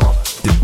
The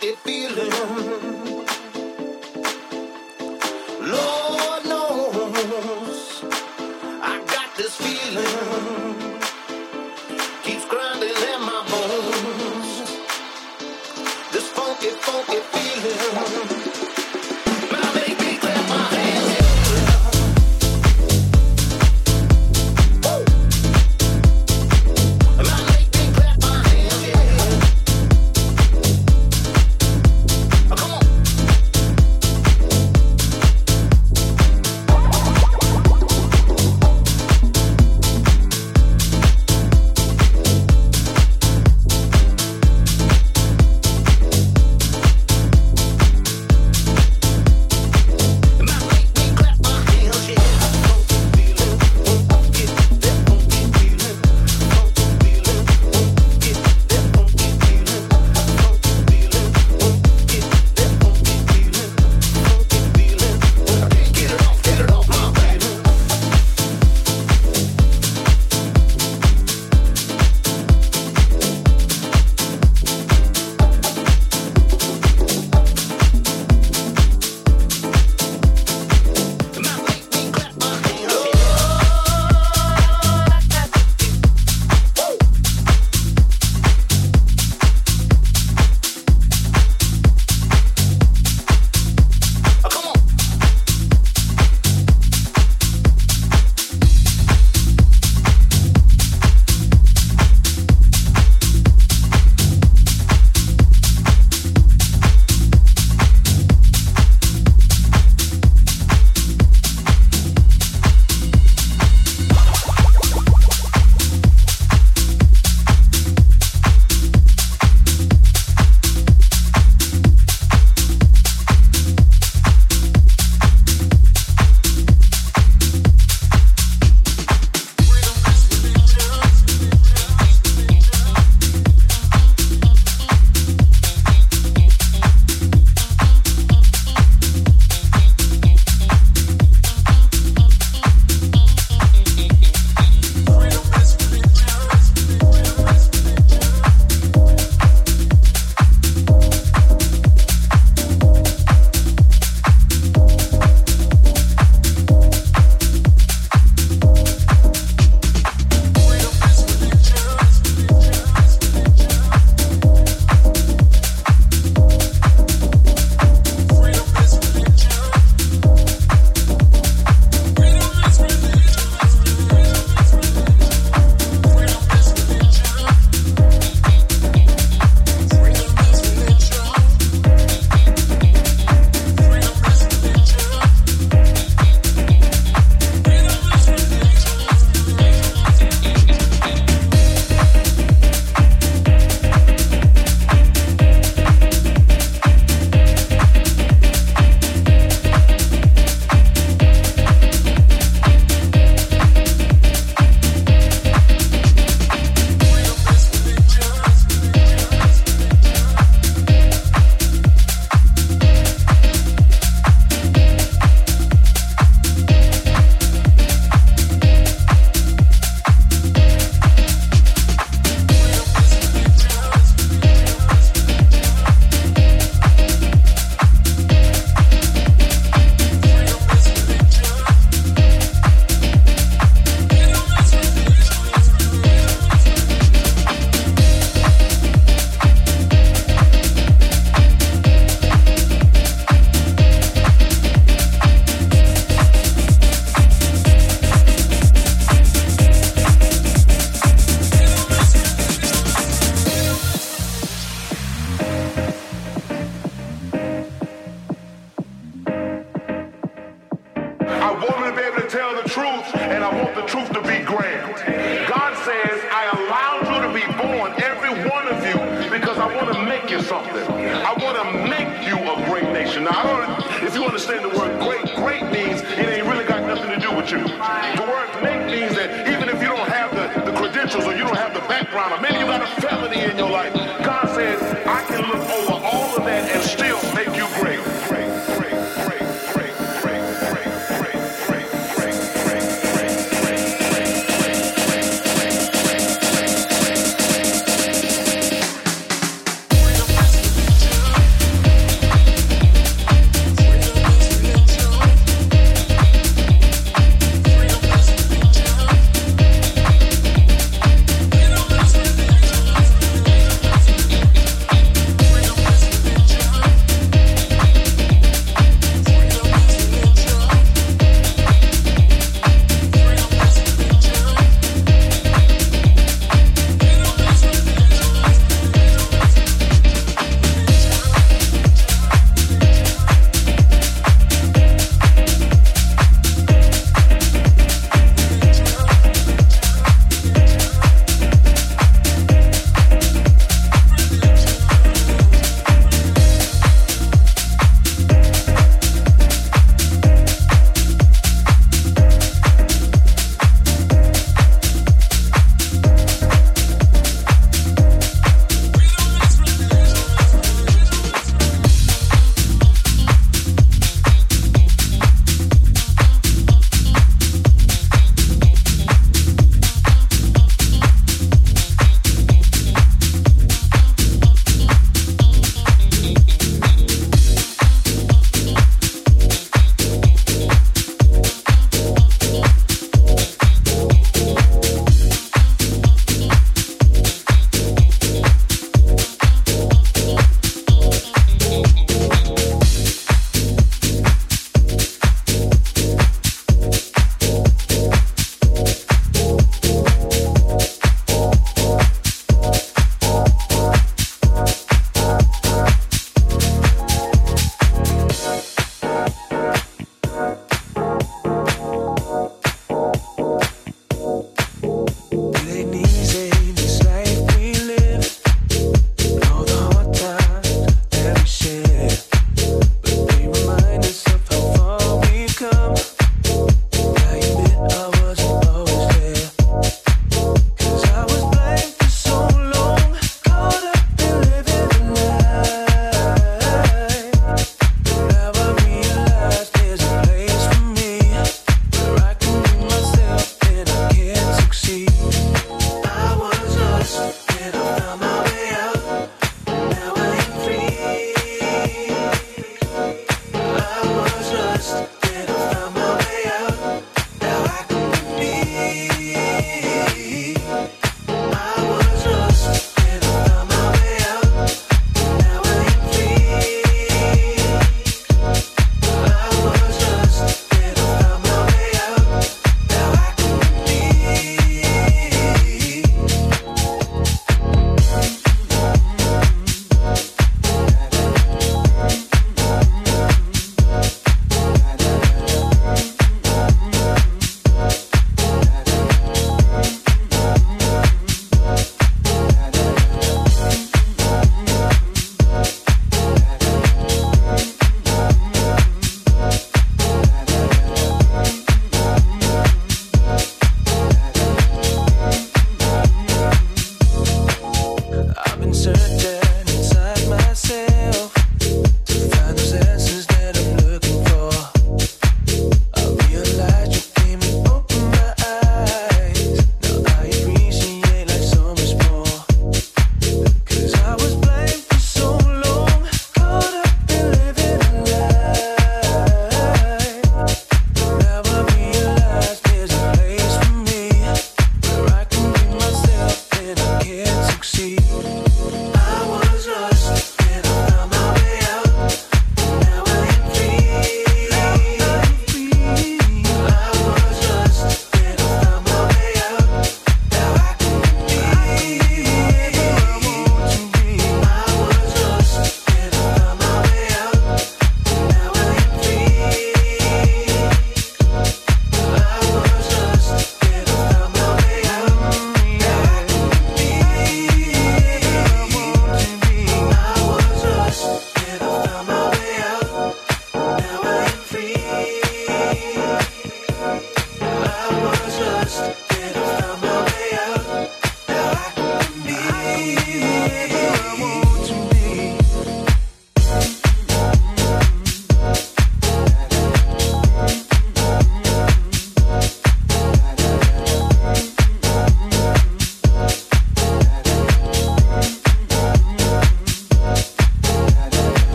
got feeling.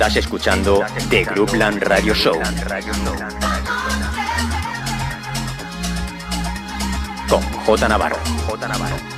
Estás escuchando The Groupland Radio Show. Con J Navarro. J Navarro.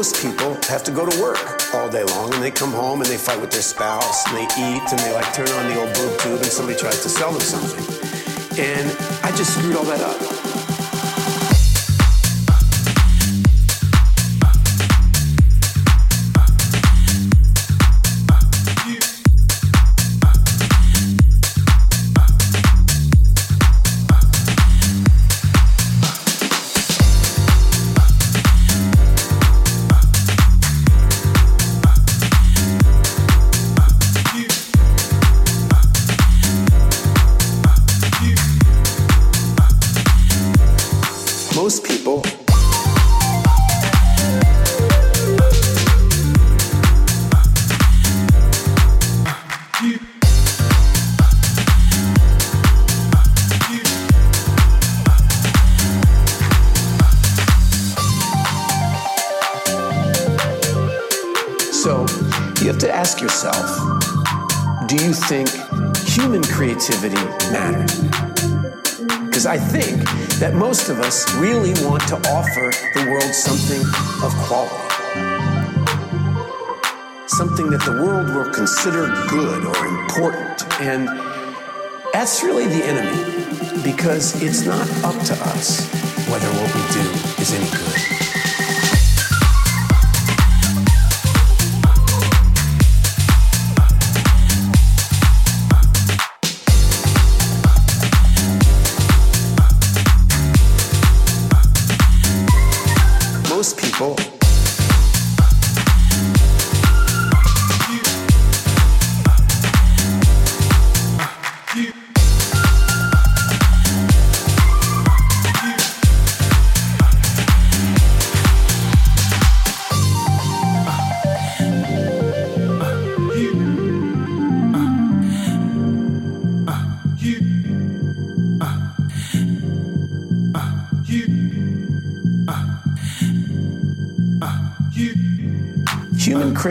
Most people have to go to work all day long and they come home and they fight with their spouse and they eat and they like turn on the old boob tube and somebody tries to sell them something. And I just screwed all that up. Quality. Something that the world will consider good or important. And that's really the enemy because it's not up to us whether what we do is any good.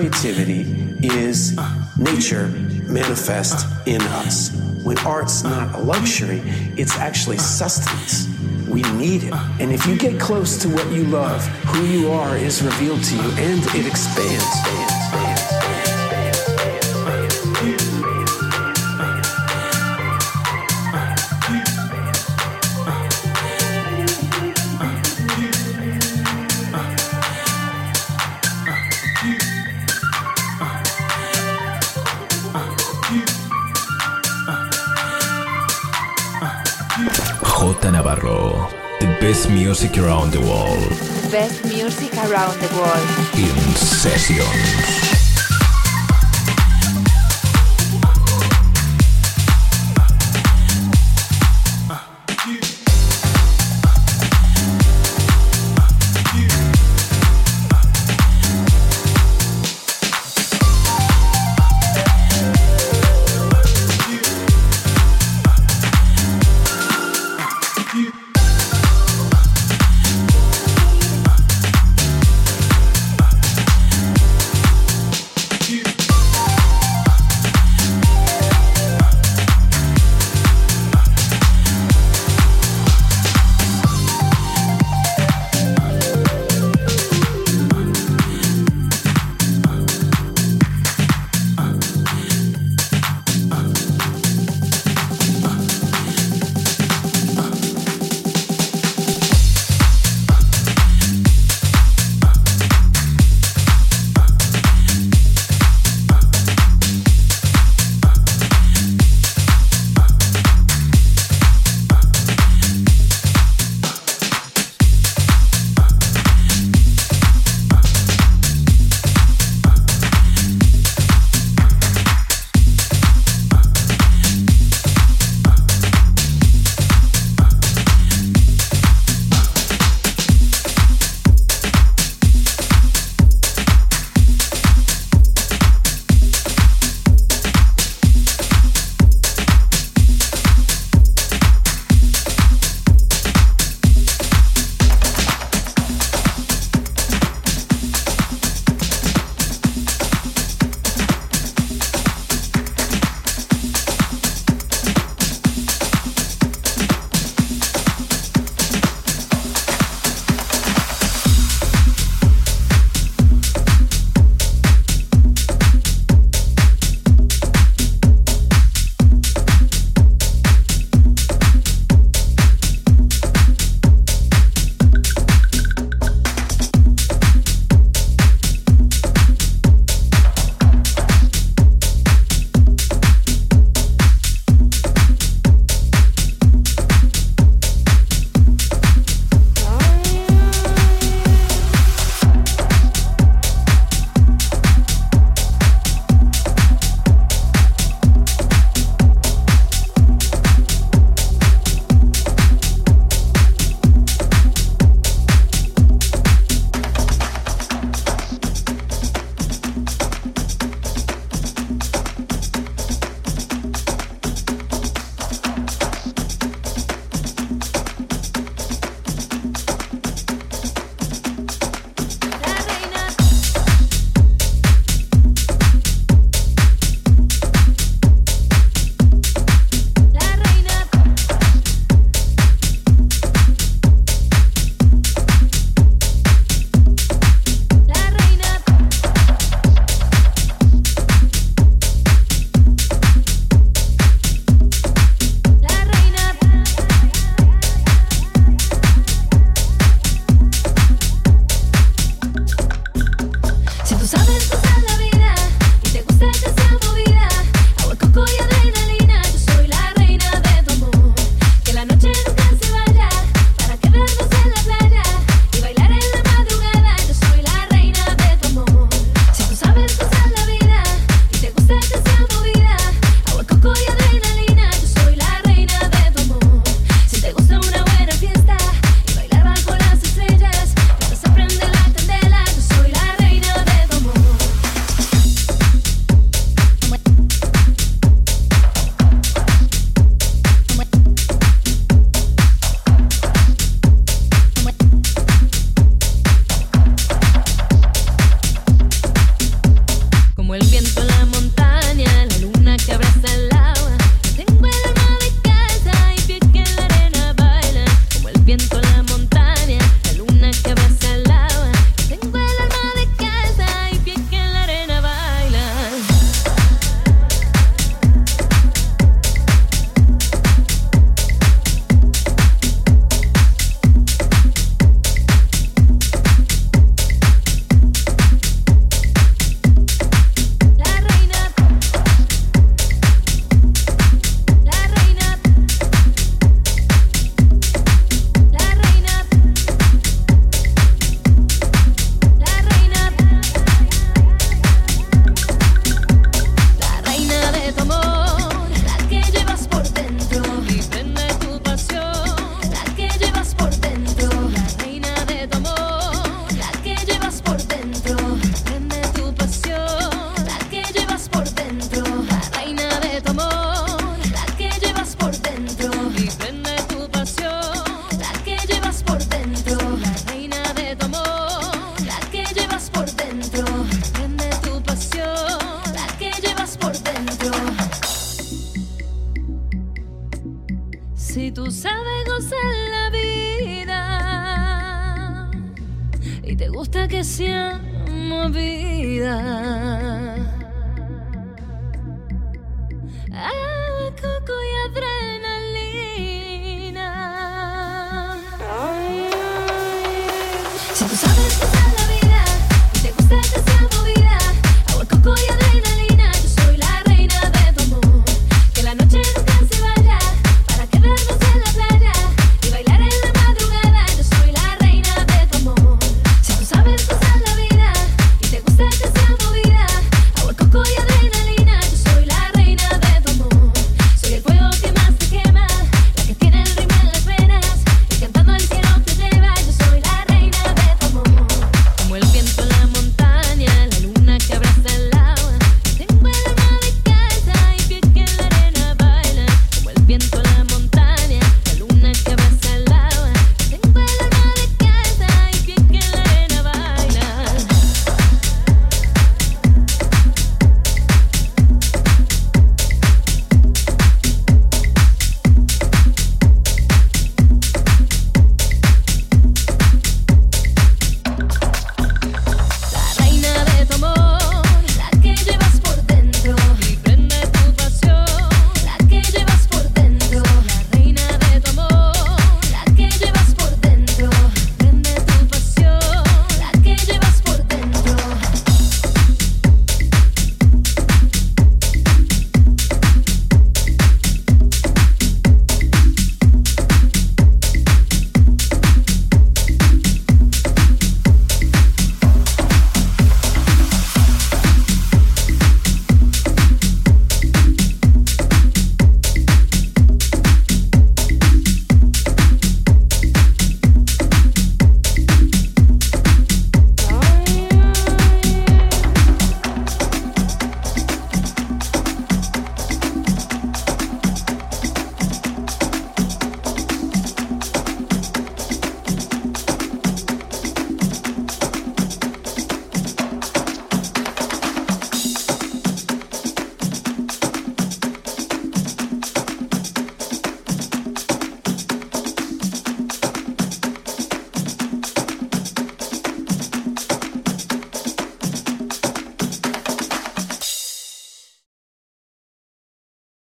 Creativity is nature manifest in us. When art's not a luxury, it's actually sustenance. We need it. And if you get close to what you love, who you are is revealed to you and it expands. J best music around the world. Best music around the world. In sessions.